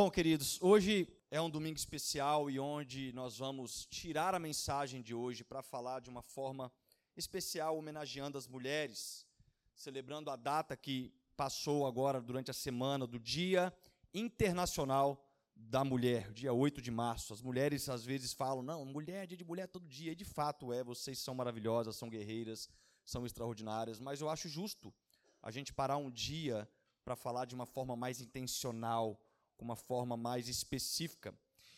Bom, queridos, hoje é um domingo especial e onde nós vamos tirar a mensagem de hoje para falar de uma forma especial, homenageando as mulheres, celebrando a data que passou agora durante a semana do Dia Internacional da Mulher, dia 8 de março. As mulheres às vezes falam: não, mulher, dia de mulher todo dia. E de fato é, vocês são maravilhosas, são guerreiras, são extraordinárias, mas eu acho justo a gente parar um dia para falar de uma forma mais intencional com uma forma mais específica.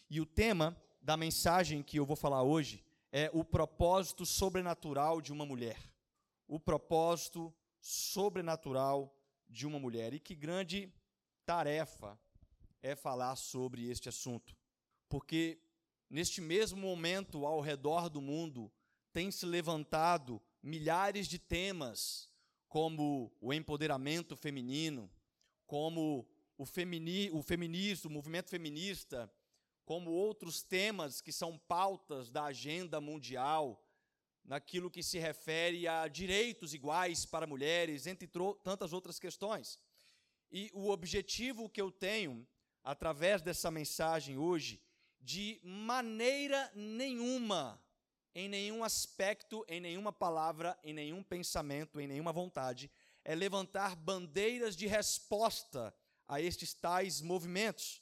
E o tema da mensagem que eu vou falar hoje é o propósito sobrenatural de uma mulher. O propósito sobrenatural de uma mulher. E que grande tarefa é falar sobre este assunto. Porque neste mesmo momento, ao redor do mundo, tem se levantado milhares de temas, como o empoderamento feminino, como o, femini, o feminismo, o movimento feminista, como outros temas que são pautas da agenda mundial, naquilo que se refere a direitos iguais para mulheres, entre tantas outras questões. E o objetivo que eu tenho, através dessa mensagem hoje, de maneira nenhuma, em nenhum aspecto, em nenhuma palavra, em nenhum pensamento, em nenhuma vontade, é levantar bandeiras de resposta a estes tais movimentos.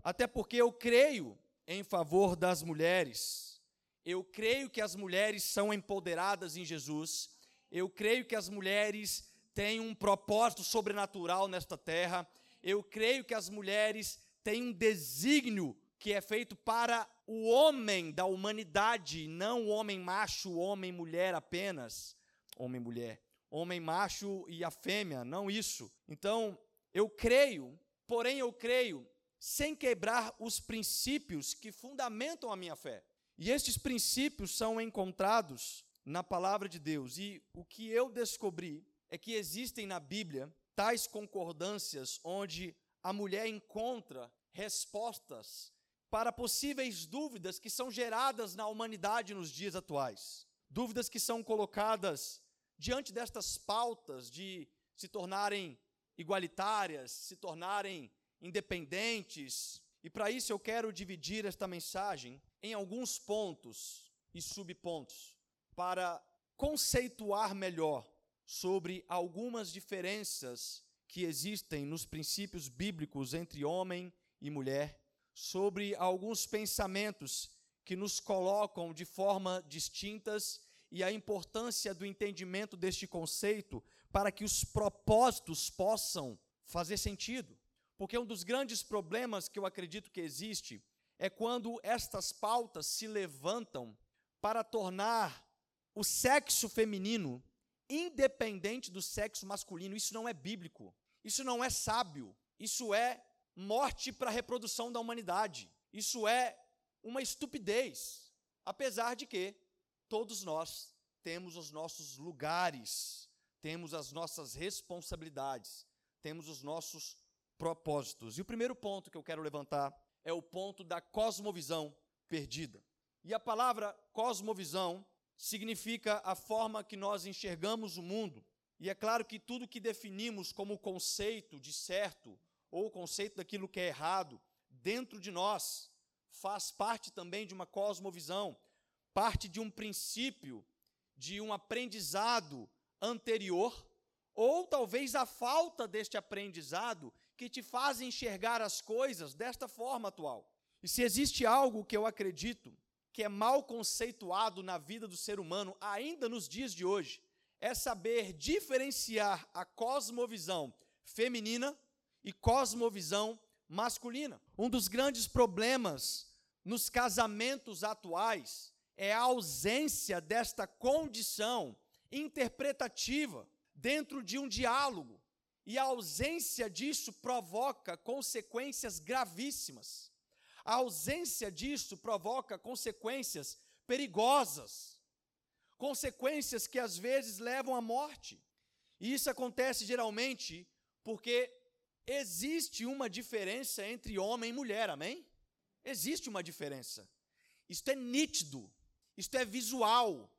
Até porque eu creio em favor das mulheres. Eu creio que as mulheres são empoderadas em Jesus. Eu creio que as mulheres têm um propósito sobrenatural nesta terra. Eu creio que as mulheres têm um desígnio que é feito para o homem da humanidade, não o homem macho, homem mulher apenas. Homem mulher. Homem macho e a fêmea, não isso. Então, eu creio, porém eu creio sem quebrar os princípios que fundamentam a minha fé. E estes princípios são encontrados na palavra de Deus. E o que eu descobri é que existem na Bíblia tais concordâncias onde a mulher encontra respostas para possíveis dúvidas que são geradas na humanidade nos dias atuais. Dúvidas que são colocadas diante destas pautas de se tornarem igualitárias, se tornarem independentes. E para isso eu quero dividir esta mensagem em alguns pontos e subpontos para conceituar melhor sobre algumas diferenças que existem nos princípios bíblicos entre homem e mulher, sobre alguns pensamentos que nos colocam de forma distintas e a importância do entendimento deste conceito para que os propósitos possam fazer sentido. Porque um dos grandes problemas que eu acredito que existe é quando estas pautas se levantam para tornar o sexo feminino independente do sexo masculino. Isso não é bíblico. Isso não é sábio. Isso é morte para a reprodução da humanidade. Isso é uma estupidez. Apesar de que todos nós temos os nossos lugares temos as nossas responsabilidades, temos os nossos propósitos. E o primeiro ponto que eu quero levantar é o ponto da cosmovisão perdida. E a palavra cosmovisão significa a forma que nós enxergamos o mundo. E é claro que tudo que definimos como conceito de certo ou conceito daquilo que é errado dentro de nós faz parte também de uma cosmovisão, parte de um princípio, de um aprendizado anterior, ou talvez a falta deste aprendizado que te faz enxergar as coisas desta forma atual. E se existe algo que eu acredito que é mal conceituado na vida do ser humano, ainda nos dias de hoje, é saber diferenciar a cosmovisão feminina e cosmovisão masculina. Um dos grandes problemas nos casamentos atuais é a ausência desta condição interpretativa dentro de um diálogo. E a ausência disso provoca consequências gravíssimas. A ausência disso provoca consequências perigosas, consequências que às vezes levam à morte. E isso acontece geralmente porque existe uma diferença entre homem e mulher, amém? Existe uma diferença. Isto é nítido, isto é visual,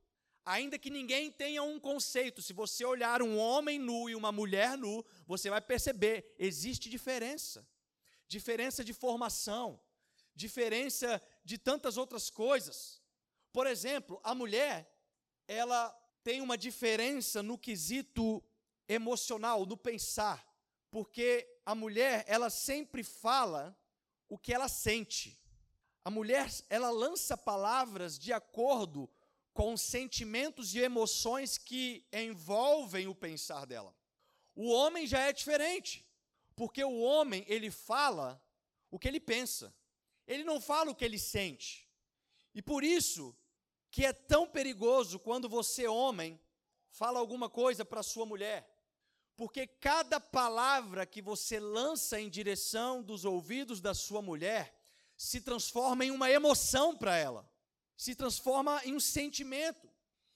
Ainda que ninguém tenha um conceito, se você olhar um homem nu e uma mulher nu, você vai perceber, existe diferença. diferença de formação, diferença de tantas outras coisas. Por exemplo, a mulher, ela tem uma diferença no quesito emocional, no pensar, porque a mulher, ela sempre fala o que ela sente. A mulher, ela lança palavras de acordo com os sentimentos e emoções que envolvem o pensar dela. O homem já é diferente, porque o homem, ele fala o que ele pensa. Ele não fala o que ele sente. E por isso que é tão perigoso quando você, homem, fala alguma coisa para sua mulher. Porque cada palavra que você lança em direção dos ouvidos da sua mulher se transforma em uma emoção para ela, se transforma em um sentimento.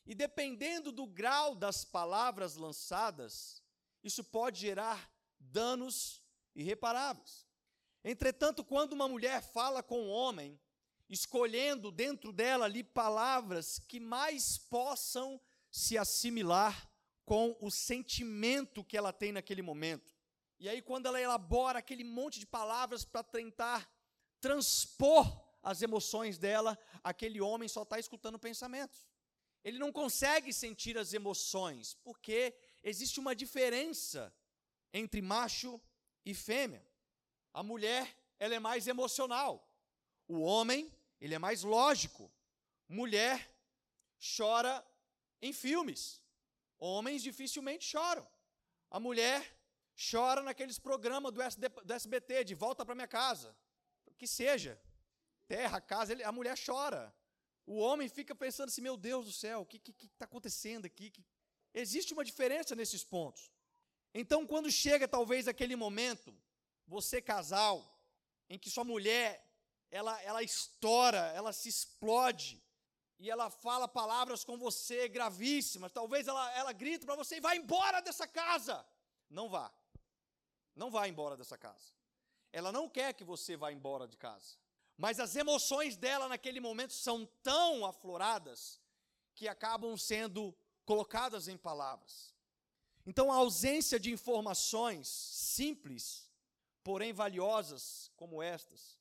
E dependendo do grau das palavras lançadas, isso pode gerar danos irreparáveis. Entretanto, quando uma mulher fala com um homem, escolhendo dentro dela ali palavras que mais possam se assimilar com o sentimento que ela tem naquele momento. E aí, quando ela elabora aquele monte de palavras para tentar transpor as emoções dela, aquele homem só está escutando pensamentos. Ele não consegue sentir as emoções, porque existe uma diferença entre macho e fêmea. A mulher, ela é mais emocional. O homem, ele é mais lógico. Mulher chora em filmes. Homens dificilmente choram. A mulher chora naqueles programas do, SBT, de volta para minha casa. Que seja. Terra, casa, ele, a mulher chora. O homem fica pensando assim: meu Deus do céu, o que está acontecendo aqui? Que... Existe uma diferença nesses pontos. Então, quando chega talvez aquele momento, você casal, em que sua mulher, ela, ela estoura, ela se explode, e ela fala palavras com você gravíssimas. Talvez ela, ela grita para você vai embora dessa casa. Não vá. Não vá embora dessa casa. Ela não quer que você vá embora de casa. Mas as emoções dela naquele momento são tão afloradas que acabam sendo colocadas em palavras. Então a ausência de informações simples, porém valiosas como estas,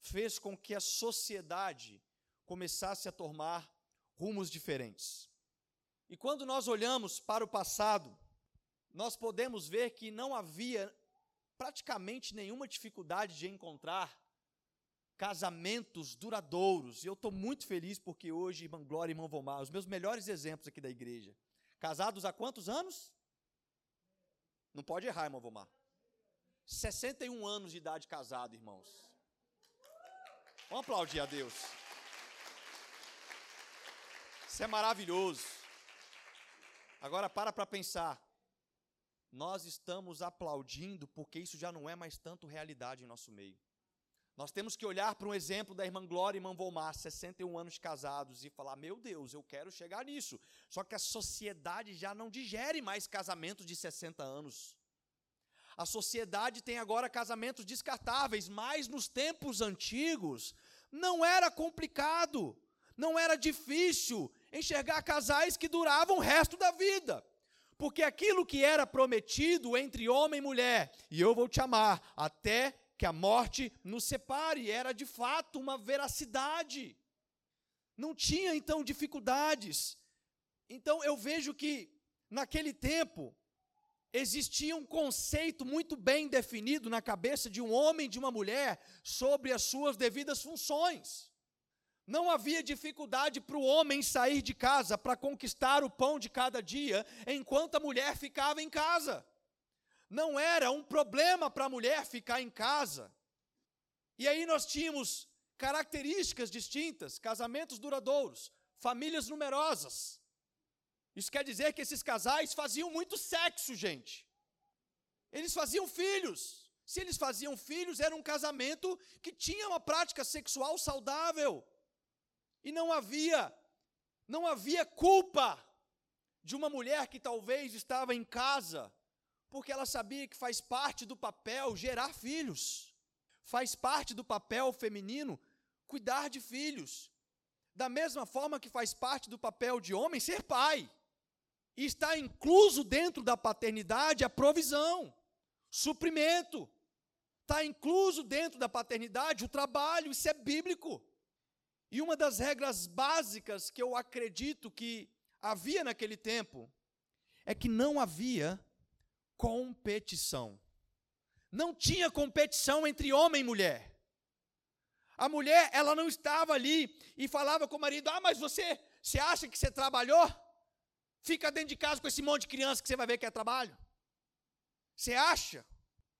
fez com que a sociedade começasse a tomar rumos diferentes. E quando nós olhamos para o passado, nós podemos ver que não havia praticamente nenhuma dificuldade de encontrar casamentos duradouros. E eu estou muito feliz porque hoje, irmã Glória e irmão Vomar, os meus melhores exemplos aqui da igreja. Casados há quantos anos? Não pode errar, irmão Vomar. 61 anos de idade casado, irmãos. Vamos aplaudir a Deus. Isso é maravilhoso. Agora para para pensar. Nós estamos aplaudindo porque isso já não é mais tanto realidade em nosso meio. Nós temos que olhar para um exemplo da irmã Glória e irmã Volmar, 61 anos casados, e falar: meu Deus, eu quero chegar nisso. Só que a sociedade já não digere mais casamentos de 60 anos. A sociedade tem agora casamentos descartáveis, mas nos tempos antigos não era complicado, não era difícil enxergar casais que duravam o resto da vida. Porque aquilo que era prometido entre homem e mulher, e eu vou te amar até que a morte nos separe, era de fato uma veracidade. Não tinha então dificuldades. Então eu vejo que naquele tempo existia um conceito muito bem definido na cabeça de um homem e de uma mulher sobre as suas devidas funções. Não havia dificuldade para o homem sair de casa para conquistar o pão de cada dia, enquanto a mulher ficava em casa. Não era um problema para a mulher ficar em casa. E aí nós tínhamos características distintas, casamentos duradouros, famílias numerosas. Isso quer dizer que esses casais faziam muito sexo, gente. Eles faziam filhos. Se eles faziam filhos, era um casamento que tinha uma prática sexual saudável. E não havia, não havia culpa de uma mulher que talvez estava em casa, porque ela sabia que faz parte do papel gerar filhos, faz parte do papel feminino cuidar de filhos, da mesma forma que faz parte do papel de homem ser pai. E está incluso dentro da paternidade a provisão, suprimento. Está incluso dentro da paternidade o trabalho, isso é bíblico. E uma das regras básicas que eu acredito que havia naquele tempo é que não havia competição. Não tinha competição entre homem e mulher. A mulher, ela não estava ali e falava com o marido: Ah, mas você, você acha que você trabalhou? Fica dentro de casa com esse monte de criança que você vai ver que é trabalho. Você acha?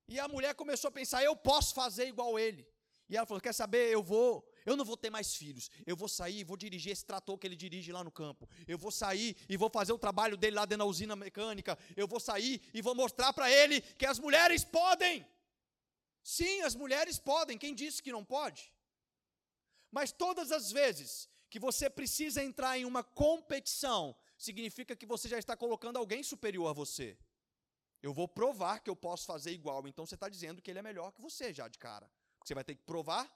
E a mulher começou a pensar: Eu posso fazer igual ele. E ela falou: Quer saber? Eu vou, eu não vou ter mais filhos. Eu vou sair e vou dirigir esse trator que ele dirige lá no campo. Eu vou sair e vou fazer o trabalho dele lá dentro da usina mecânica. Eu vou sair e vou mostrar para ele que as mulheres podem. Sim, as mulheres podem. Quem disse que não pode? Mas todas as vezes que você precisa entrar em uma competição, significa que você já está colocando alguém superior a você. Eu vou provar que eu posso fazer igual. Então você está dizendo que ele é melhor que você já de cara. Você vai ter que provar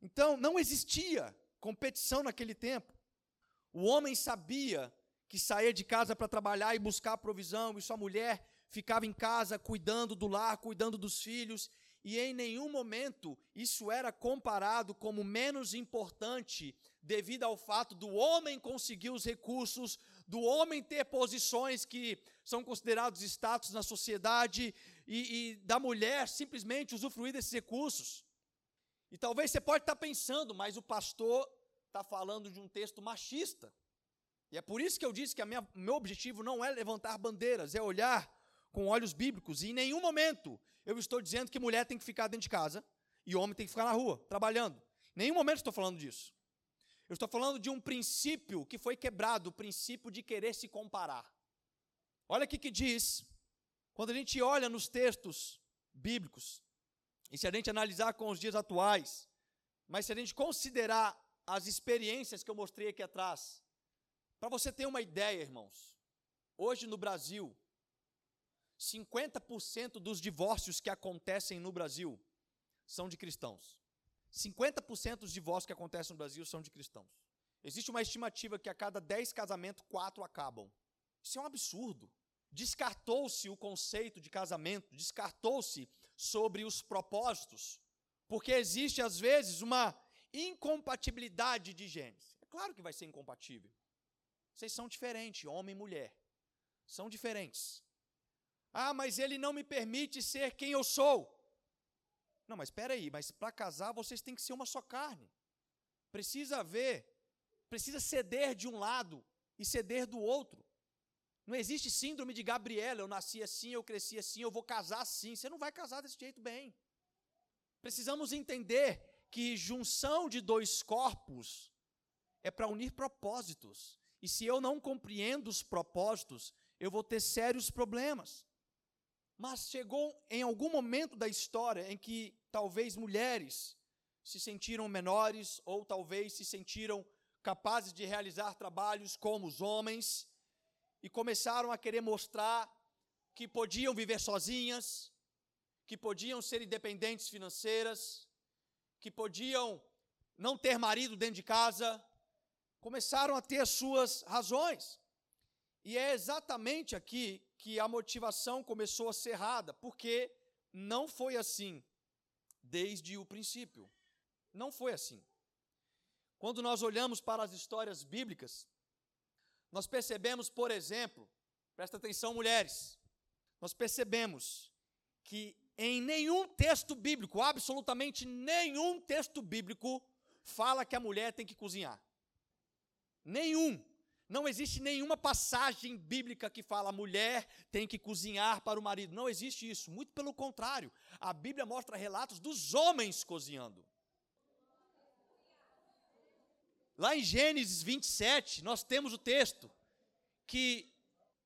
então, não existia competição naquele tempo. O homem sabia que saía de casa para trabalhar e buscar provisão, e sua mulher ficava em casa cuidando do lar, cuidando dos filhos, e em nenhum momento isso era comparado como menos importante devido ao fato do homem conseguir os recursos, do homem ter posições que são considerados status na sociedade e, e da mulher simplesmente usufruir desses recursos. E talvez você pode estar pensando, mas o pastor está falando de um texto machista. E é por isso que eu disse que o meu objetivo não é levantar bandeiras, é olhar com olhos bíblicos. E em nenhum momento eu estou dizendo que mulher tem que ficar dentro de casa e homem tem que ficar na rua, trabalhando. Em nenhum momento estou falando disso. Eu estou falando de um princípio que foi quebrado, o princípio de querer se comparar. Olha o que diz, quando a gente olha nos textos bíblicos, e se a gente analisar com os dias atuais, mas se a gente considerar as experiências que eu mostrei aqui atrás, para você ter uma ideia, irmãos, hoje no Brasil, 50% dos divórcios que acontecem no Brasil são de cristãos. 50% dos divórcios que acontecem no Brasil são de cristãos. Existe uma estimativa que a cada 10 casamentos, 4 acabam. Isso é um absurdo. Descartou-se o conceito de casamento, descartou-se sobre os propósitos, porque existe às vezes uma incompatibilidade de genes. É claro que vai ser incompatível. Vocês são diferentes, homem e mulher. São diferentes. Ah, mas ele não me permite ser quem eu sou. Não, mas espera aí, mas para casar vocês têm que ser uma só carne. Precisa haver, precisa ceder de um lado e ceder do outro. Não existe síndrome de Gabriela, eu nasci assim, eu cresci assim, eu vou casar assim. Você não vai casar desse jeito bem. Precisamos entender que junção de dois corpos é para unir propósitos. E se eu não compreendo os propósitos, eu vou ter sérios problemas. Mas chegou em algum momento da história em que talvez mulheres se sentiram menores ou talvez se sentiram capazes de realizar trabalhos como os homens e começaram a querer mostrar que podiam viver sozinhas, que podiam ser independentes financeiras, que podiam não ter marido dentro de casa, começaram a ter as suas razões. E é exatamente aqui que a motivação começou a ser errada, porque não foi assim desde o princípio. Não foi assim. Quando nós olhamos para as histórias bíblicas, nós percebemos, por exemplo, presta atenção, mulheres, nós percebemos que em nenhum texto bíblico, absolutamente nenhum texto bíblico, fala que a mulher tem que cozinhar. Nenhum. Não existe nenhuma passagem bíblica que fala a mulher tem que cozinhar para o marido. Não existe isso. Muito pelo contrário. A Bíblia mostra relatos dos homens cozinhando. Lá em Gênesis 27, nós temos o texto que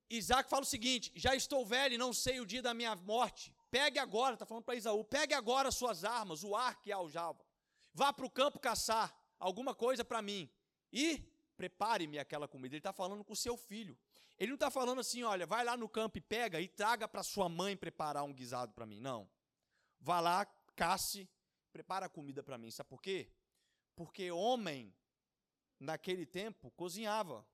Isaac fala o seguinte: Já estou velho e não sei o dia da minha morte. Pegue agora, está falando para Isaú, pegue agora as suas armas, o arco e a aljava. Vá para o campo caçar alguma coisa para mim. E prepare-me aquela comida. Ele está falando com o seu filho. Ele não está falando assim, olha, vai lá no campo e pega e traga para sua mãe preparar um guisado para mim. Não. Vá lá, casse, prepara a comida para mim. Sabe por quê? Porque homem naquele tempo, cozinhava.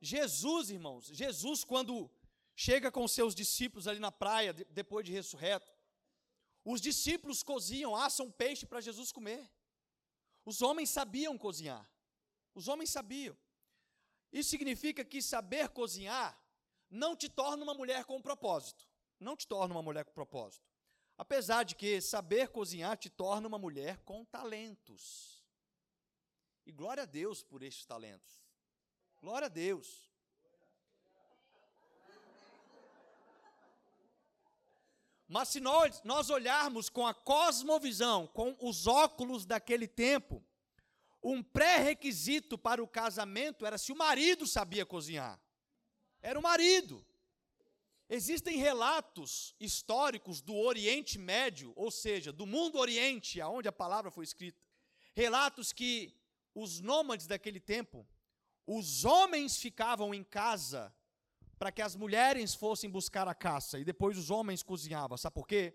Jesus, irmãos, Jesus, quando chega com seus discípulos ali na praia, depois de ressurreto, Os discípulos cozinham, assam peixe para Jesus comer. Os homens sabiam cozinhar. Os homens sabiam. Isso significa que saber cozinhar não te torna uma mulher com propósito. Não te torna uma mulher com propósito. Apesar de que saber cozinhar te torna uma mulher com talentos. E glória a Deus por estes talentos. Glória a Deus. Mas se nós, nós olharmos com a cosmovisão, com os óculos daquele tempo, um pré-requisito para o casamento era se o marido sabia cozinhar. Era o marido. Existem relatos históricos do Oriente Médio, ou seja, do mundo Oriente, aonde a palavra foi escrita. Relatos que os nômades daquele tempo, os homens ficavam em casa para que as mulheres fossem buscar a caça e depois os homens cozinhavam. Sabe por quê?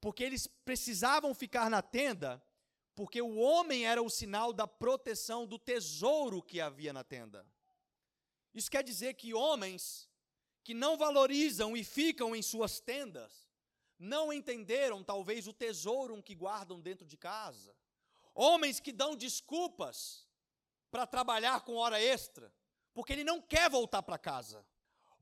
Porque eles precisavam ficar na tenda, porque o homem era o sinal da proteção do tesouro que havia na tenda. Isso quer dizer que homens que não valorizam e ficam em suas tendas, não entenderam talvez o tesouro que guardam dentro de casa. Homens que dão desculpas para trabalhar com hora extra, porque ele não quer voltar para casa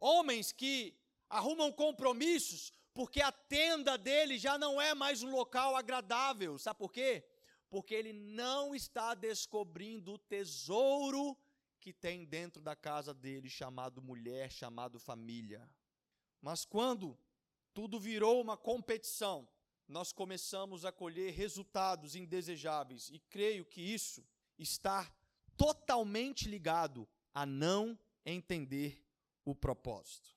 homens que arrumam compromissos porque a tenda dele já não é mais um local agradável. Sabe por quê? Porque ele não está descobrindo o tesouro que tem dentro da casa dele, chamado mulher, chamado família. Mas quando tudo virou uma competição, nós começamos a colher resultados indesejáveis, e creio que isso está totalmente ligado a não entender o propósito.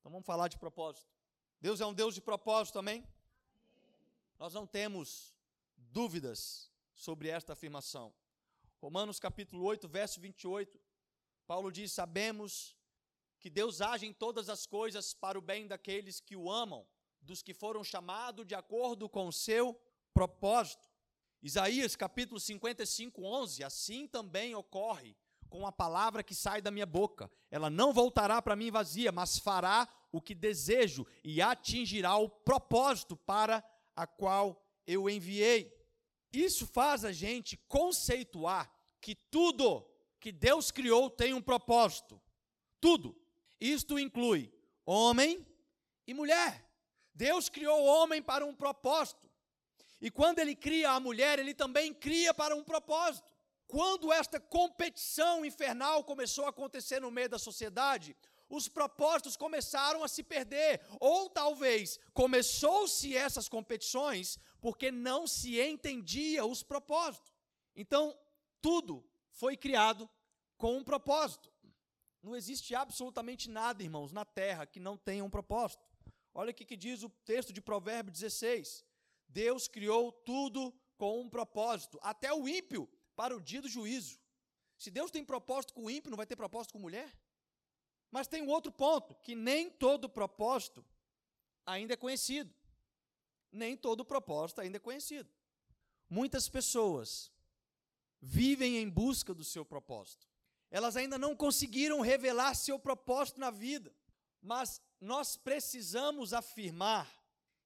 Então vamos falar de propósito. Deus é um Deus de propósito também? Nós não temos dúvidas sobre esta afirmação. Romanos capítulo 8, verso 28, Paulo diz: Sabemos que Deus age em todas as coisas para o bem daqueles que o amam, dos que foram chamados de acordo com o seu propósito. Isaías capítulo 55, 11: Assim também ocorre com a palavra que sai da minha boca. Ela não voltará para mim vazia, mas fará o que desejo e atingirá o propósito para a qual eu enviei. Isso faz a gente conceituar que tudo que Deus criou tem um propósito. Tudo. Isto inclui homem e mulher. Deus criou o homem para um propósito. E quando ele cria a mulher, ele também cria para um propósito. Quando esta competição infernal começou a acontecer no meio da sociedade, os propósitos começaram a se perder, ou talvez começou-se essas competições porque não se entendia os propósitos. Então, tudo foi criado com um propósito. Não existe absolutamente nada, irmãos, na terra que não tenha um propósito. Olha o que diz o texto de Provérbios 16. Deus criou tudo com um propósito, até o ímpio para o dia do juízo. Se Deus tem propósito com o ímpio, não vai ter propósito com mulher? Mas tem um outro ponto, que nem todo propósito ainda é conhecido. Nem todo propósito ainda é conhecido. Muitas pessoas vivem em busca do seu propósito. Elas ainda não conseguiram revelar seu propósito na vida, mas nós precisamos afirmar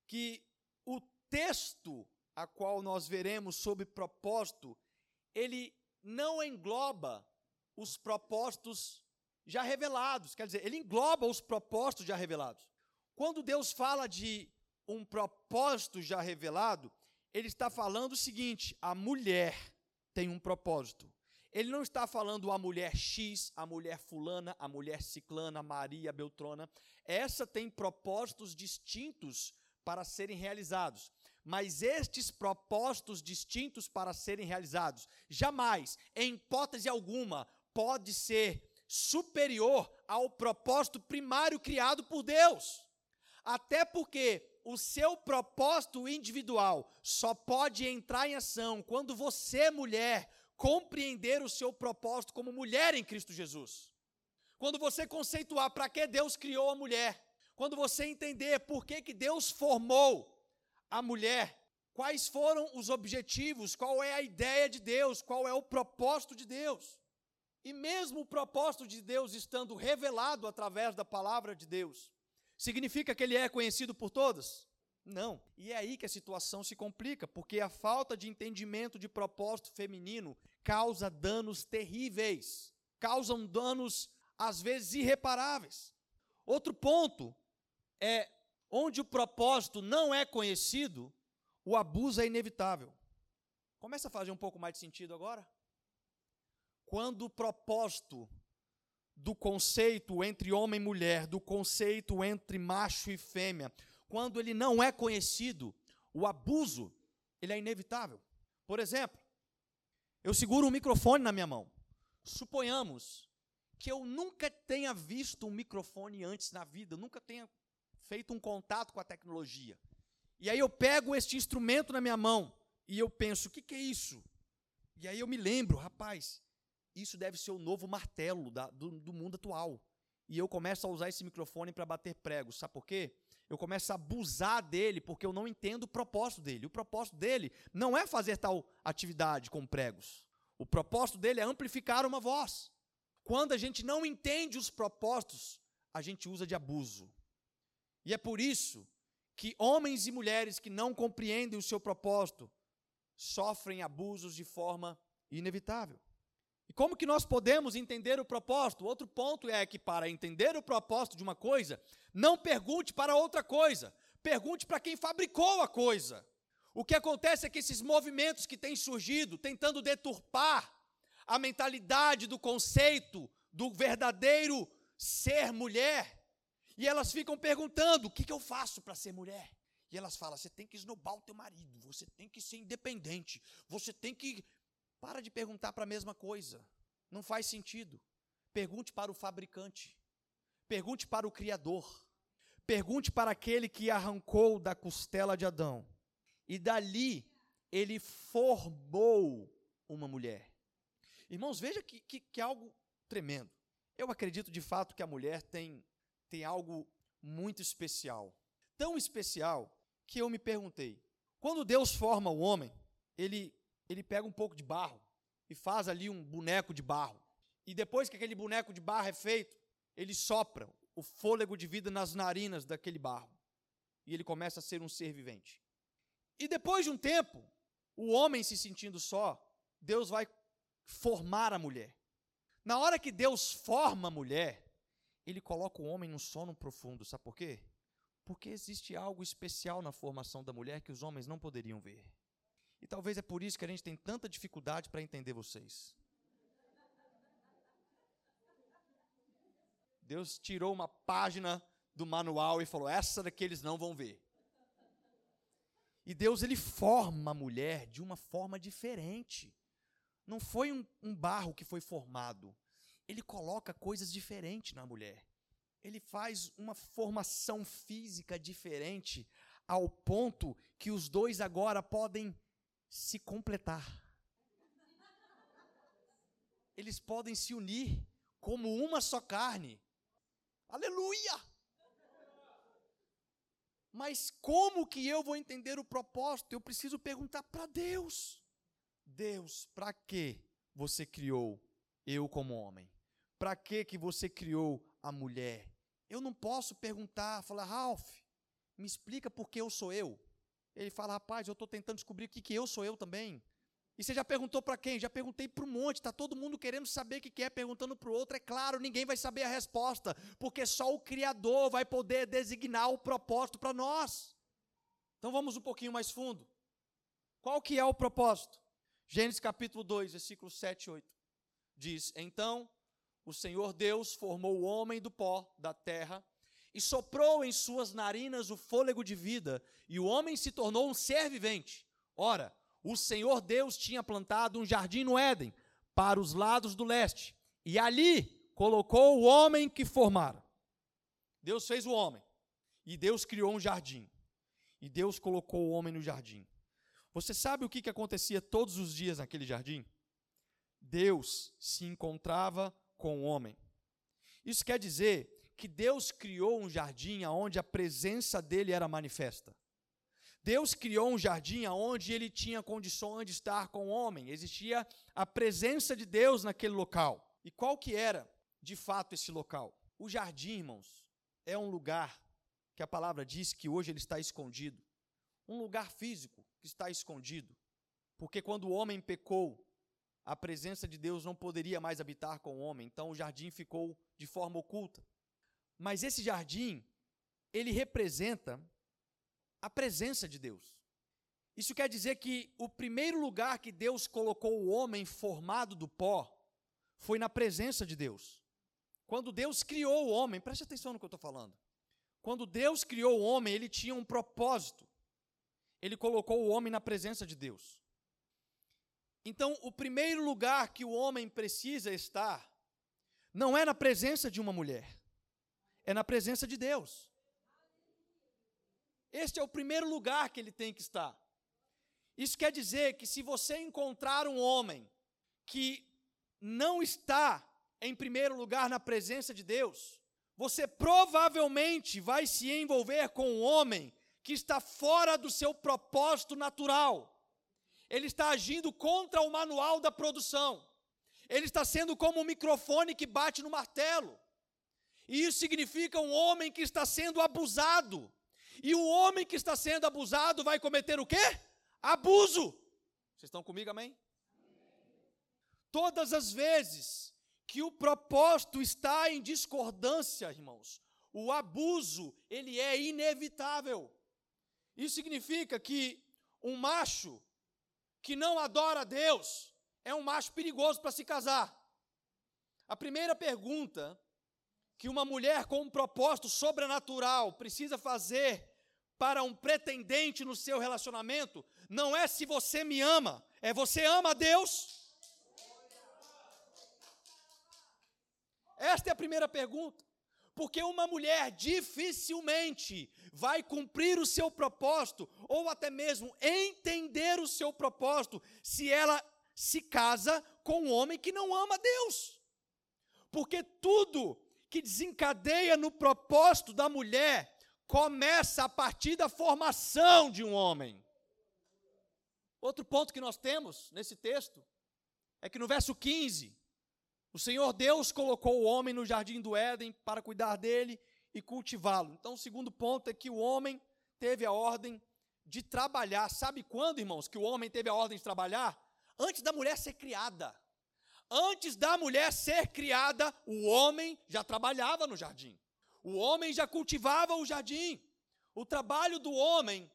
que o texto a qual nós veremos sobre propósito ele não engloba os propósitos já revelados, quer dizer, ele engloba os propósitos já revelados. Quando Deus fala de um propósito já revelado, ele está falando o seguinte: a mulher tem um propósito. Ele não está falando a mulher X, a mulher fulana, a mulher ciclana, Maria, Beltrona. Essa tem propósitos distintos para serem realizados mas estes propósitos distintos para serem realizados, jamais, em hipótese alguma, pode ser superior ao propósito primário criado por Deus. Até porque o seu propósito individual só pode entrar em ação quando você, mulher, compreender o seu propósito como mulher em Cristo Jesus. Quando você conceituar para que Deus criou a mulher, quando você entender por que, que Deus formou a mulher, quais foram os objetivos, qual é a ideia de Deus, qual é o propósito de Deus. E mesmo o propósito de Deus estando revelado através da palavra de Deus, significa que ele é conhecido por todas? Não. E é aí que a situação se complica, porque a falta de entendimento de propósito feminino causa danos terríveis, causam danos às vezes irreparáveis. Outro ponto é onde o propósito não é conhecido, o abuso é inevitável. Começa a fazer um pouco mais de sentido agora? Quando o propósito do conceito entre homem e mulher, do conceito entre macho e fêmea, quando ele não é conhecido, o abuso, ele é inevitável. Por exemplo, eu seguro um microfone na minha mão. Suponhamos que eu nunca tenha visto um microfone antes na vida, nunca tenha feito um contato com a tecnologia. E aí eu pego este instrumento na minha mão e eu penso, o que, que é isso? E aí eu me lembro, rapaz, isso deve ser o novo martelo da, do, do mundo atual. E eu começo a usar esse microfone para bater pregos. Sabe por quê? Eu começo a abusar dele porque eu não entendo o propósito dele. O propósito dele não é fazer tal atividade com pregos. O propósito dele é amplificar uma voz. Quando a gente não entende os propósitos, a gente usa de abuso. E é por isso que homens e mulheres que não compreendem o seu propósito sofrem abusos de forma inevitável. E como que nós podemos entender o propósito? Outro ponto é que para entender o propósito de uma coisa, não pergunte para outra coisa, pergunte para quem fabricou a coisa. O que acontece é que esses movimentos que têm surgido, tentando deturpar a mentalidade do conceito do verdadeiro ser mulher, e elas ficam perguntando: o que, que eu faço para ser mulher? E elas falam: você tem que esnobar o teu marido, você tem que ser independente, você tem que para de perguntar para a mesma coisa. Não faz sentido. Pergunte para o fabricante. Pergunte para o Criador. Pergunte para aquele que arrancou da costela de Adão. E dali ele formou uma mulher. Irmãos, veja que, que, que algo tremendo. Eu acredito de fato que a mulher tem, tem algo muito especial. Tão especial que eu me perguntei: quando Deus forma o homem, ele ele pega um pouco de barro e faz ali um boneco de barro. E depois que aquele boneco de barro é feito, ele sopra o fôlego de vida nas narinas daquele barro. E ele começa a ser um ser vivente. E depois de um tempo, o homem se sentindo só, Deus vai formar a mulher. Na hora que Deus forma a mulher, ele coloca o homem num sono profundo. Sabe por quê? Porque existe algo especial na formação da mulher que os homens não poderiam ver. E talvez é por isso que a gente tem tanta dificuldade para entender vocês. Deus tirou uma página do manual e falou: essa daqui eles não vão ver. E Deus ele forma a mulher de uma forma diferente. Não foi um, um barro que foi formado. Ele coloca coisas diferentes na mulher. Ele faz uma formação física diferente ao ponto que os dois agora podem se completar. Eles podem se unir como uma só carne. Aleluia! Mas como que eu vou entender o propósito? Eu preciso perguntar para Deus. Deus, para que você criou eu como homem? Para que que você criou a mulher? Eu não posso perguntar, falar, Ralph, me explica por que eu sou eu. Ele fala, rapaz, eu estou tentando descobrir o que, que eu sou eu também. E você já perguntou para quem? Já perguntei para um monte, está todo mundo querendo saber o que, é, perguntando para o outro. É claro, ninguém vai saber a resposta, porque só o Criador vai poder designar o propósito para nós. Então vamos um pouquinho mais fundo. Qual que é o propósito? Gênesis capítulo 2, versículos 7 e 8. Diz, então o Senhor Deus formou o homem do pó da terra e soprou em suas narinas o fôlego de vida, e o homem se tornou um ser vivente. Ora, o Senhor Deus tinha plantado um jardim no Éden, para os lados do leste, e ali colocou o homem que formara. Deus fez o homem, e Deus criou um jardim, e Deus colocou o homem no jardim. Você sabe o que, que acontecia todos os dias naquele jardim? Deus se encontrava com o homem. Isso quer dizer que Deus criou um jardim onde a presença dele era manifesta. Deus criou um jardim onde ele tinha condições de estar com o homem. Existia a presença de Deus naquele local. E qual que era, de fato, esse local? O jardim, irmãos, é um lugar que a palavra diz que hoje ele está escondido. um lugar físico que está escondido. Porque quando o homem pecou, a presença de Deus não poderia mais habitar com o homem, então o jardim ficou de forma oculta. Mas esse jardim, ele representa a presença de Deus. Isso quer dizer que o primeiro lugar que Deus colocou o homem formado do pó foi na presença de Deus. Quando Deus criou o homem, preste atenção no que eu estou falando. Quando Deus criou o homem, ele tinha um propósito. Ele colocou o homem na presença de Deus. Então, o primeiro lugar que o homem precisa estar não é na presença de uma mulher, é na presença de Deus. Este é o primeiro lugar que ele tem que estar. Isso quer dizer que se você encontrar um homem que não está em primeiro lugar na presença de Deus, você provavelmente vai se envolver com um homem que está fora do seu propósito natural ele está agindo contra o manual da produção. Ele está sendo como um microfone que bate no martelo. E isso significa um homem que está sendo abusado. E o homem que está sendo abusado vai cometer o quê? Abuso. Vocês estão comigo, amém? Todas as vezes que o propósito está em discordância, irmãos, o abuso, ele é inevitável. Isso significa que um macho que não adora a Deus é um macho perigoso para se casar. A primeira pergunta que uma mulher com um propósito sobrenatural precisa fazer para um pretendente no seu relacionamento não é se você me ama, é você ama a Deus? Esta é a primeira pergunta. Porque uma mulher dificilmente vai cumprir o seu propósito, ou até mesmo entender o seu propósito, se ela se casa com um homem que não ama Deus. Porque tudo que desencadeia no propósito da mulher começa a partir da formação de um homem. Outro ponto que nós temos nesse texto é que no verso 15, o Senhor Deus colocou o homem no jardim do Éden para cuidar dele e cultivá-lo. Então, o segundo ponto é que o homem teve a ordem de trabalhar. Sabe quando, irmãos, que o homem teve a ordem de trabalhar? Antes da mulher ser criada. Antes da mulher ser criada, o homem já trabalhava no jardim. O homem já cultivava o jardim. O trabalho do homem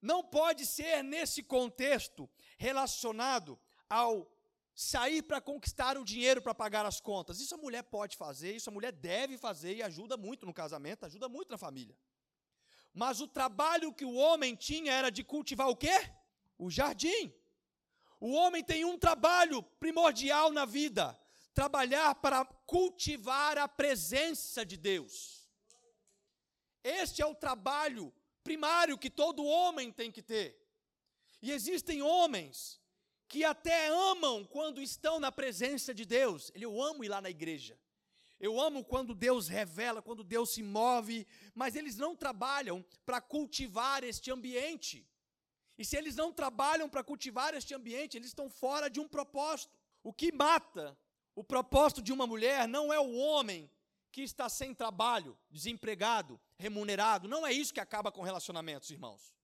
não pode ser, nesse contexto, relacionado ao sair para conquistar o dinheiro para pagar as contas. Isso a mulher pode fazer, isso a mulher deve fazer e ajuda muito no casamento, ajuda muito na família. Mas o trabalho que o homem tinha era de cultivar o quê? O jardim. O homem tem um trabalho primordial na vida: trabalhar para cultivar a presença de Deus. Este é o trabalho primário que todo homem tem que ter. E existem homens que até amam quando estão na presença de Deus. Eu amo ir lá na igreja. Eu amo quando Deus revela, quando Deus se move, mas eles não trabalham para cultivar este ambiente. E se eles não trabalham para cultivar este ambiente, eles estão fora de um propósito. O que mata o propósito de uma mulher não é o homem que está sem trabalho, desempregado, remunerado. Não é isso que acaba com relacionamentos, irmãos.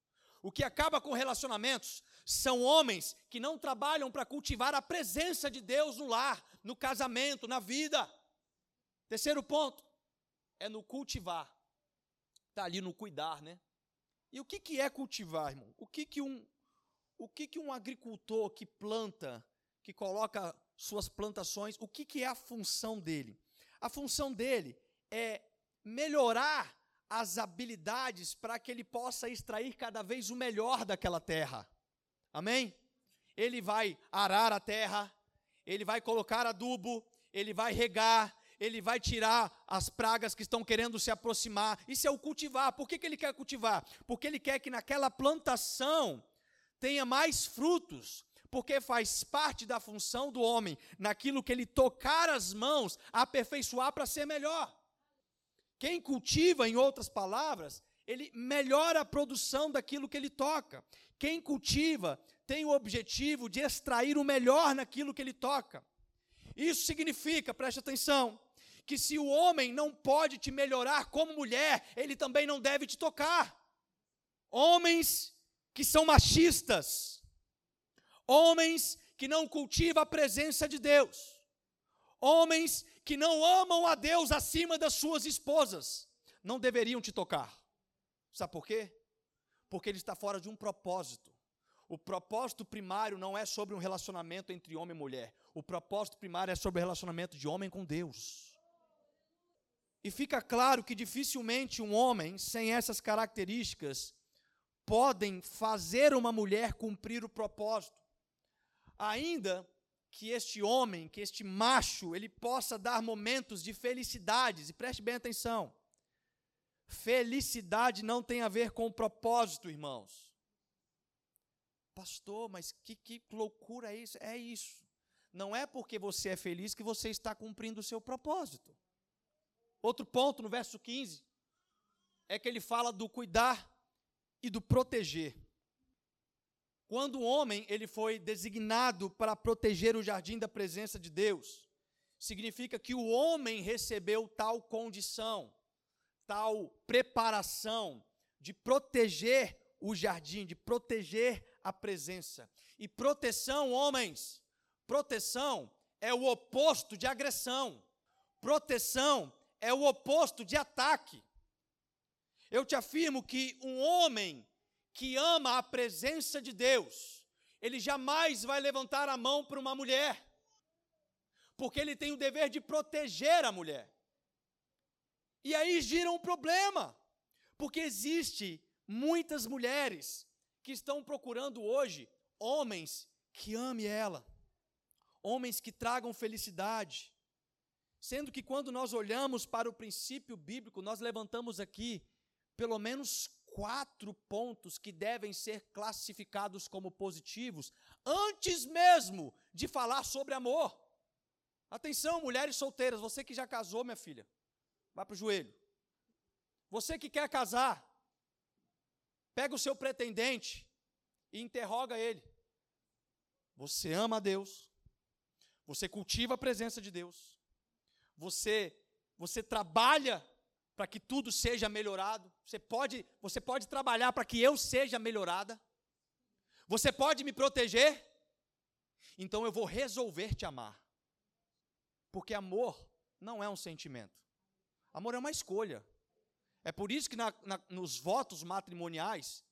O que acaba com relacionamentos são homens que não trabalham para cultivar a presença de Deus no lar, no casamento, na vida. Terceiro ponto é no cultivar. Está ali no cuidar, né? E o que, que é cultivar, irmão? O que, que, um, o que, que um agricultor que planta, que coloca suas plantações, o que, que é a função dele? A função dele é melhorar as habilidades para que ele possa extrair cada vez o melhor daquela terra. Amém? Ele vai arar a terra, ele vai colocar adubo, ele vai regar, ele vai tirar as pragas que estão querendo se aproximar. Isso é o cultivar. Por que, que ele quer cultivar? Porque ele quer que naquela plantação tenha mais frutos. Porque faz parte da função do homem, naquilo que ele tocar as mãos, aperfeiçoar para ser melhor. Quem cultiva, em outras palavras, ele melhora a produção daquilo que ele toca. Quem cultiva tem o objetivo de extrair o melhor naquilo que ele toca. Isso significa, preste atenção, que se o homem não pode te melhorar como mulher, ele também não deve te tocar. Homens que são machistas, homens que não cultivam a presença de Deus, homens que não amam a Deus acima das suas esposas, não deveriam te tocar. Sabe por quê? Porque ele está fora de um propósito. O propósito primário não é sobre um relacionamento entre homem e mulher. O propósito primário é sobre o relacionamento de homem com Deus. E fica claro que dificilmente um homem sem essas características podem fazer uma mulher cumprir o propósito. Ainda que este homem, que este macho, ele possa dar momentos de felicidades, e preste bem atenção. Felicidade não tem a ver com propósito, irmãos. Pastor, mas que, que loucura é isso? É isso. Não é porque você é feliz que você está cumprindo o seu propósito. Outro ponto no verso 15 é que ele fala do cuidar e do proteger. Quando o homem ele foi designado para proteger o jardim da presença de Deus, significa que o homem recebeu tal condição, tal preparação de proteger o jardim, de proteger a presença. E proteção, homens, proteção é o oposto de agressão. Proteção é o oposto de ataque. Eu te afirmo que um homem que ama a presença de Deus, ele jamais vai levantar a mão para uma mulher, porque ele tem o dever de proteger a mulher. E aí gira um problema, porque existe muitas mulheres que estão procurando hoje homens que amem ela, homens que tragam felicidade. Sendo que quando nós olhamos para o princípio bíblico, nós levantamos aqui pelo menos quatro pontos que devem ser classificados como positivos, antes mesmo de falar sobre amor. Atenção, mulheres solteiras, você que já casou, minha filha, vai para o joelho. Você que quer casar, pega o seu pretendente e interroga ele. Você ama a Deus, você cultiva a presença de Deus, você, você trabalha para que tudo seja melhorado. Você pode, você pode trabalhar para que eu seja melhorada. Você pode me proteger. Então eu vou resolver te amar. Porque amor não é um sentimento. Amor é uma escolha. É por isso que na, na, nos votos matrimoniais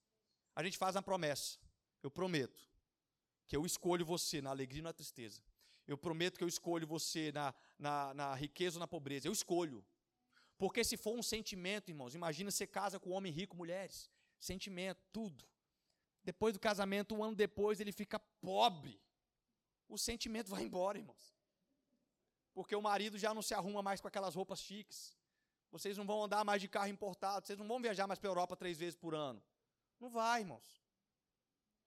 a gente faz uma promessa. Eu prometo que eu escolho você na alegria e na tristeza. Eu prometo que eu escolho você na, na, na riqueza ou na pobreza. Eu escolho. Porque se for um sentimento, irmãos, imagina você casa com um homem rico, mulheres, sentimento, tudo. Depois do casamento, um ano depois, ele fica pobre. O sentimento vai embora, irmãos. Porque o marido já não se arruma mais com aquelas roupas chiques. Vocês não vão andar mais de carro importado, vocês não vão viajar mais para a Europa três vezes por ano. Não vai, irmãos.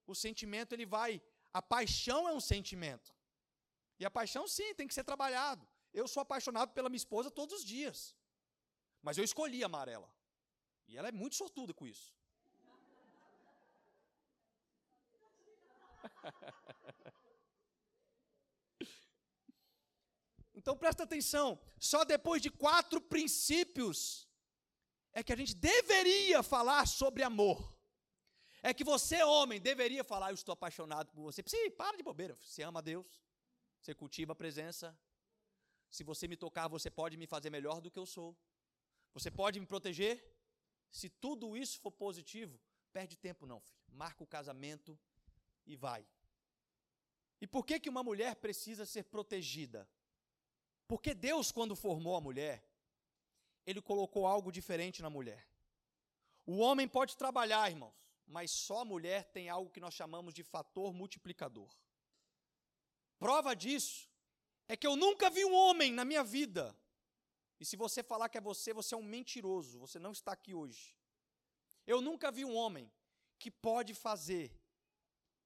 O sentimento ele vai, a paixão é um sentimento. E a paixão sim, tem que ser trabalhado. Eu sou apaixonado pela minha esposa todos os dias. Mas eu escolhi amar ela. E ela é muito sortuda com isso. Então presta atenção, só depois de quatro princípios é que a gente deveria falar sobre amor. É que você, homem, deveria falar: Eu estou apaixonado por você. Sim, para de bobeira. Você ama a Deus, você cultiva a presença. Se você me tocar, você pode me fazer melhor do que eu sou. Você pode me proteger? Se tudo isso for positivo, perde tempo não, filho. Marca o casamento e vai. E por que que uma mulher precisa ser protegida? Porque Deus, quando formou a mulher, ele colocou algo diferente na mulher. O homem pode trabalhar, irmãos, mas só a mulher tem algo que nós chamamos de fator multiplicador. Prova disso é que eu nunca vi um homem na minha vida e se você falar que é você, você é um mentiroso, você não está aqui hoje. Eu nunca vi um homem que pode fazer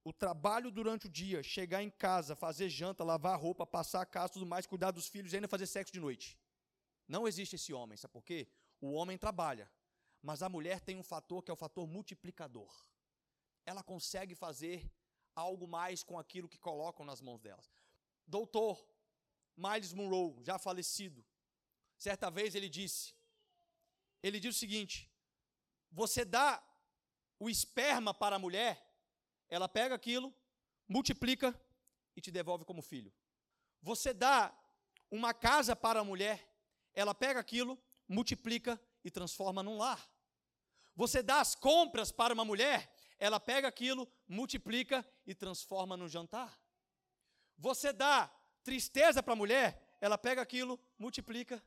o trabalho durante o dia, chegar em casa, fazer janta, lavar roupa, passar a casa, tudo mais, cuidar dos filhos e ainda fazer sexo de noite. Não existe esse homem, sabe por quê? O homem trabalha, mas a mulher tem um fator que é o fator multiplicador. Ela consegue fazer algo mais com aquilo que colocam nas mãos dela. Doutor Miles Monroe, já falecido, Certa vez ele disse, ele diz o seguinte: você dá o esperma para a mulher ela pega aquilo, multiplica e te devolve como filho. Você dá uma casa para a mulher, ela pega aquilo, multiplica e transforma num lar. Você dá as compras para uma mulher, ela pega aquilo, multiplica e transforma num jantar. Você dá tristeza para a mulher, ela pega aquilo, multiplica.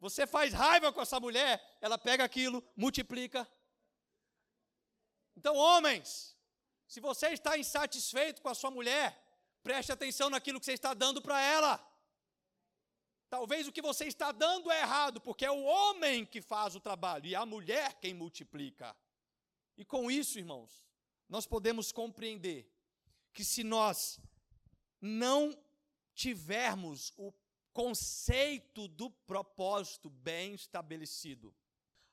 Você faz raiva com essa mulher, ela pega aquilo, multiplica. Então, homens, se você está insatisfeito com a sua mulher, preste atenção naquilo que você está dando para ela. Talvez o que você está dando é errado, porque é o homem que faz o trabalho e a mulher quem multiplica. E com isso, irmãos, nós podemos compreender que se nós não tivermos o conceito do propósito bem estabelecido,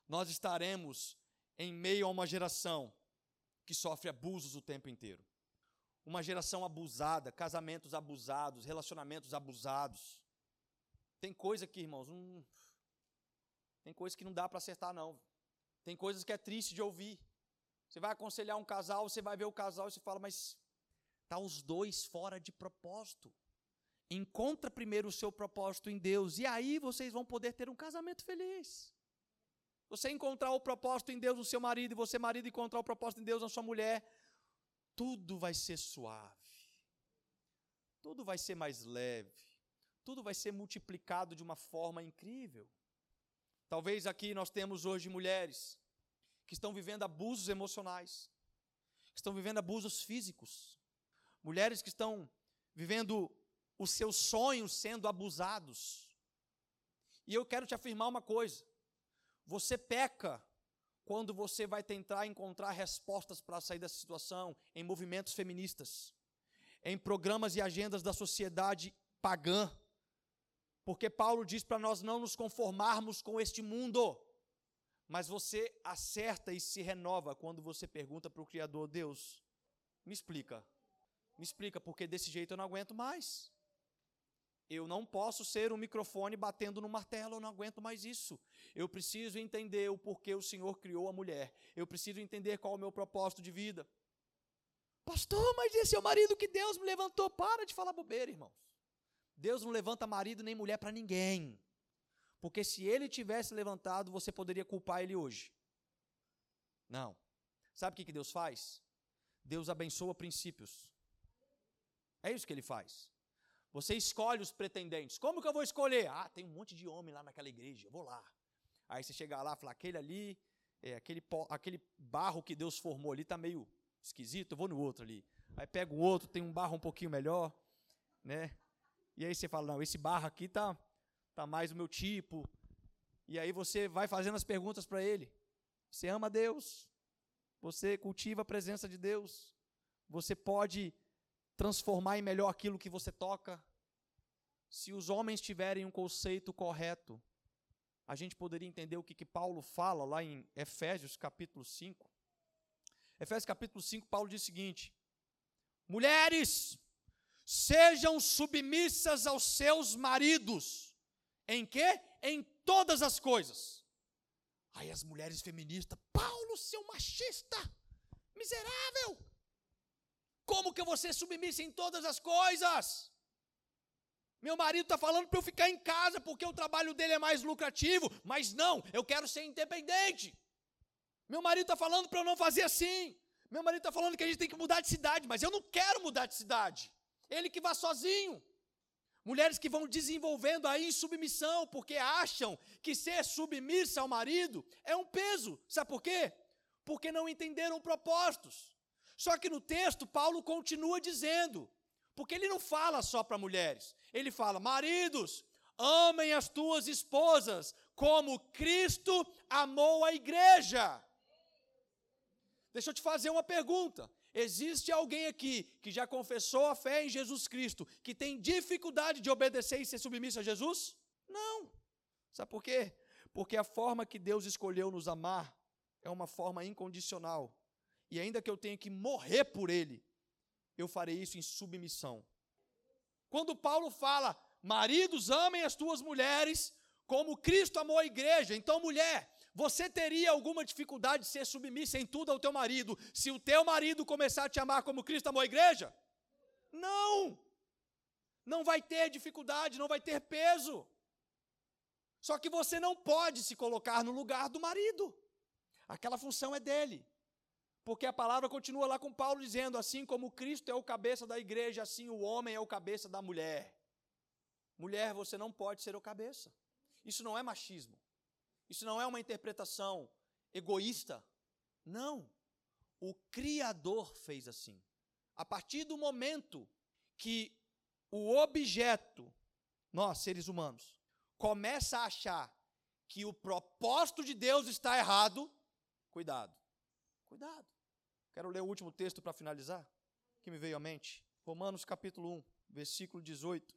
nós estaremos em meio a uma geração que sofre abusos o tempo inteiro. Uma geração abusada, casamentos abusados, relacionamentos abusados. Tem coisa aqui, irmãos, tem coisa que não dá para acertar, não. Tem coisas que é triste de ouvir. Você vai aconselhar um casal, você vai ver o casal e você fala, mas tá os dois fora de propósito. Encontra primeiro o seu propósito em Deus e aí vocês vão poder ter um casamento feliz. Você encontrar o propósito em Deus no seu marido e você marido encontrar o propósito em Deus na sua mulher, tudo vai ser suave. Tudo vai ser mais leve. Tudo vai ser multiplicado de uma forma incrível. Talvez aqui nós temos hoje mulheres que estão vivendo abusos emocionais, que estão vivendo abusos físicos, mulheres que estão vivendo os seus sonhos sendo abusados. E eu quero te afirmar uma coisa: você peca quando você vai tentar encontrar respostas para sair dessa situação em movimentos feministas, em programas e agendas da sociedade pagã. Porque Paulo diz para nós não nos conformarmos com este mundo. Mas você acerta e se renova quando você pergunta para o Criador: Deus, me explica. Me explica, porque desse jeito eu não aguento mais. Eu não posso ser um microfone batendo no martelo, eu não aguento mais isso. Eu preciso entender o porquê o Senhor criou a mulher. Eu preciso entender qual é o meu propósito de vida. Pastor, mas esse é o marido que Deus me levantou. Para de falar bobeira, irmãos. Deus não levanta marido nem mulher para ninguém. Porque se ele tivesse levantado, você poderia culpar ele hoje. Não. Sabe o que Deus faz? Deus abençoa princípios. É isso que ele faz. Você escolhe os pretendentes. Como que eu vou escolher? Ah, tem um monte de homem lá naquela igreja, eu vou lá. Aí você chega lá e fala, aquele ali, é, aquele, aquele barro que Deus formou ali está meio esquisito, eu vou no outro ali. Aí pega o outro, tem um barro um pouquinho melhor, né? E aí você fala, não, esse barro aqui está está mais o meu tipo. E aí você vai fazendo as perguntas para ele. Você ama Deus? Você cultiva a presença de Deus? Você pode transformar em melhor aquilo que você toca? Se os homens tiverem um conceito correto, a gente poderia entender o que, que Paulo fala lá em Efésios capítulo 5. Efésios capítulo 5, Paulo diz o seguinte: Mulheres, sejam submissas aos seus maridos em quê? Em todas as coisas. Aí as mulheres feministas, Paulo, seu machista, miserável. Como que eu vou ser submissa em todas as coisas? Meu marido está falando para eu ficar em casa porque o trabalho dele é mais lucrativo, mas não, eu quero ser independente. Meu marido está falando para eu não fazer assim. Meu marido está falando que a gente tem que mudar de cidade, mas eu não quero mudar de cidade. Ele que vá sozinho. Mulheres que vão desenvolvendo a insubmissão, porque acham que ser submissa ao marido é um peso. Sabe por quê? Porque não entenderam propósitos. Só que no texto, Paulo continua dizendo, porque ele não fala só para mulheres, ele fala: maridos, amem as tuas esposas, como Cristo amou a igreja. Deixa eu te fazer uma pergunta. Existe alguém aqui que já confessou a fé em Jesus Cristo, que tem dificuldade de obedecer e ser submisso a Jesus? Não. Sabe por quê? Porque a forma que Deus escolheu nos amar é uma forma incondicional. E ainda que eu tenha que morrer por Ele, eu farei isso em submissão. Quando Paulo fala, maridos, amem as tuas mulheres, como Cristo amou a igreja. Então, mulher, você teria alguma dificuldade de ser submissa em tudo ao teu marido se o teu marido começar a te amar como Cristo amou a igreja? Não! Não vai ter dificuldade, não vai ter peso. Só que você não pode se colocar no lugar do marido. Aquela função é dele. Porque a palavra continua lá com Paulo dizendo: assim como Cristo é o cabeça da igreja, assim o homem é o cabeça da mulher. Mulher, você não pode ser o cabeça. Isso não é machismo. Isso não é uma interpretação egoísta. Não. O Criador fez assim. A partir do momento que o objeto, nós, seres humanos, começa a achar que o propósito de Deus está errado, cuidado. Cuidado. Quero ler o último texto para finalizar, que me veio à mente. Romanos capítulo 1, versículo 18.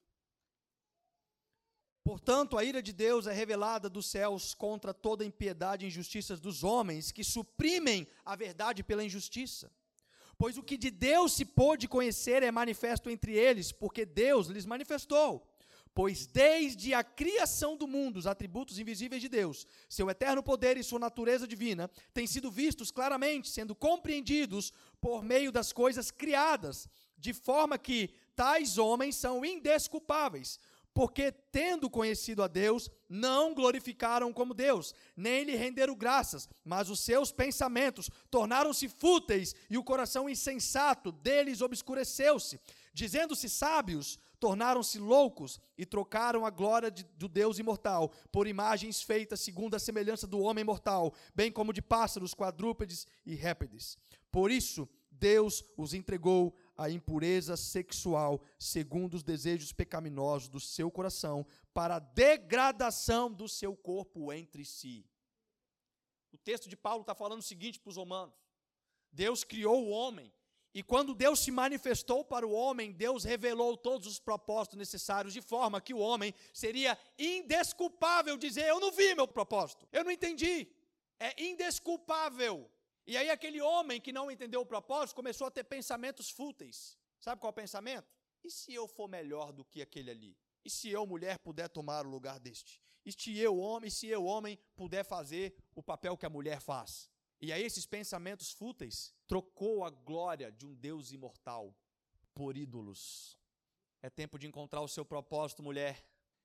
Portanto, a ira de Deus é revelada dos céus contra toda impiedade e injustiça dos homens que suprimem a verdade pela injustiça. Pois o que de Deus se pôde conhecer é manifesto entre eles, porque Deus lhes manifestou. Pois desde a criação do mundo, os atributos invisíveis de Deus, seu eterno poder e sua natureza divina, têm sido vistos claramente, sendo compreendidos por meio das coisas criadas, de forma que tais homens são indesculpáveis, porque, tendo conhecido a Deus, não glorificaram como Deus, nem lhe renderam graças, mas os seus pensamentos tornaram-se fúteis e o coração insensato deles obscureceu-se. Dizendo-se sábios, tornaram-se loucos e trocaram a glória de, do Deus imortal por imagens feitas segundo a semelhança do homem mortal, bem como de pássaros, quadrúpedes e répteis. Por isso, Deus os entregou à impureza sexual, segundo os desejos pecaminosos do seu coração, para a degradação do seu corpo entre si. O texto de Paulo está falando o seguinte para os romanos: Deus criou o homem e quando Deus se manifestou para o homem, Deus revelou todos os propósitos necessários, de forma que o homem seria indesculpável dizer: Eu não vi meu propósito, eu não entendi. É indesculpável. E aí, aquele homem que não entendeu o propósito começou a ter pensamentos fúteis. Sabe qual é o pensamento? E se eu for melhor do que aquele ali? E se eu, mulher, puder tomar o lugar deste? E se eu, homem, se eu, homem, puder fazer o papel que a mulher faz? E aí, esses pensamentos fúteis trocou a glória de um Deus imortal por ídolos. É tempo de encontrar o seu propósito, mulher.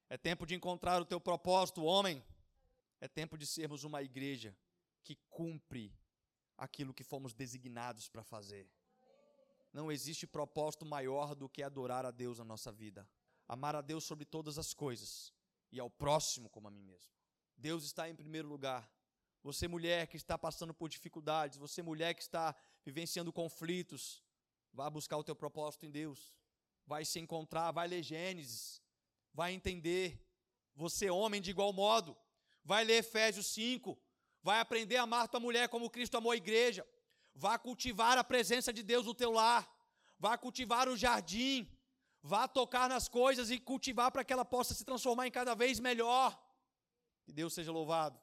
É tempo de encontrar o teu propósito, homem. É tempo de sermos uma igreja que cumpre aquilo que fomos designados para fazer. Não existe propósito maior do que adorar a Deus na nossa vida. Amar a Deus sobre todas as coisas e ao próximo como a mim mesmo. Deus está em primeiro lugar. Você, mulher que está passando por dificuldades, você, mulher que está vivenciando conflitos, vá buscar o teu propósito em Deus. Vai se encontrar, vai ler Gênesis, vai entender. Você, homem, de igual modo, vai ler Efésios 5, vai aprender a amar tua mulher como Cristo amou a igreja. Vá cultivar a presença de Deus no teu lar. Vá cultivar o jardim. Vá tocar nas coisas e cultivar para que ela possa se transformar em cada vez melhor. Que Deus seja louvado.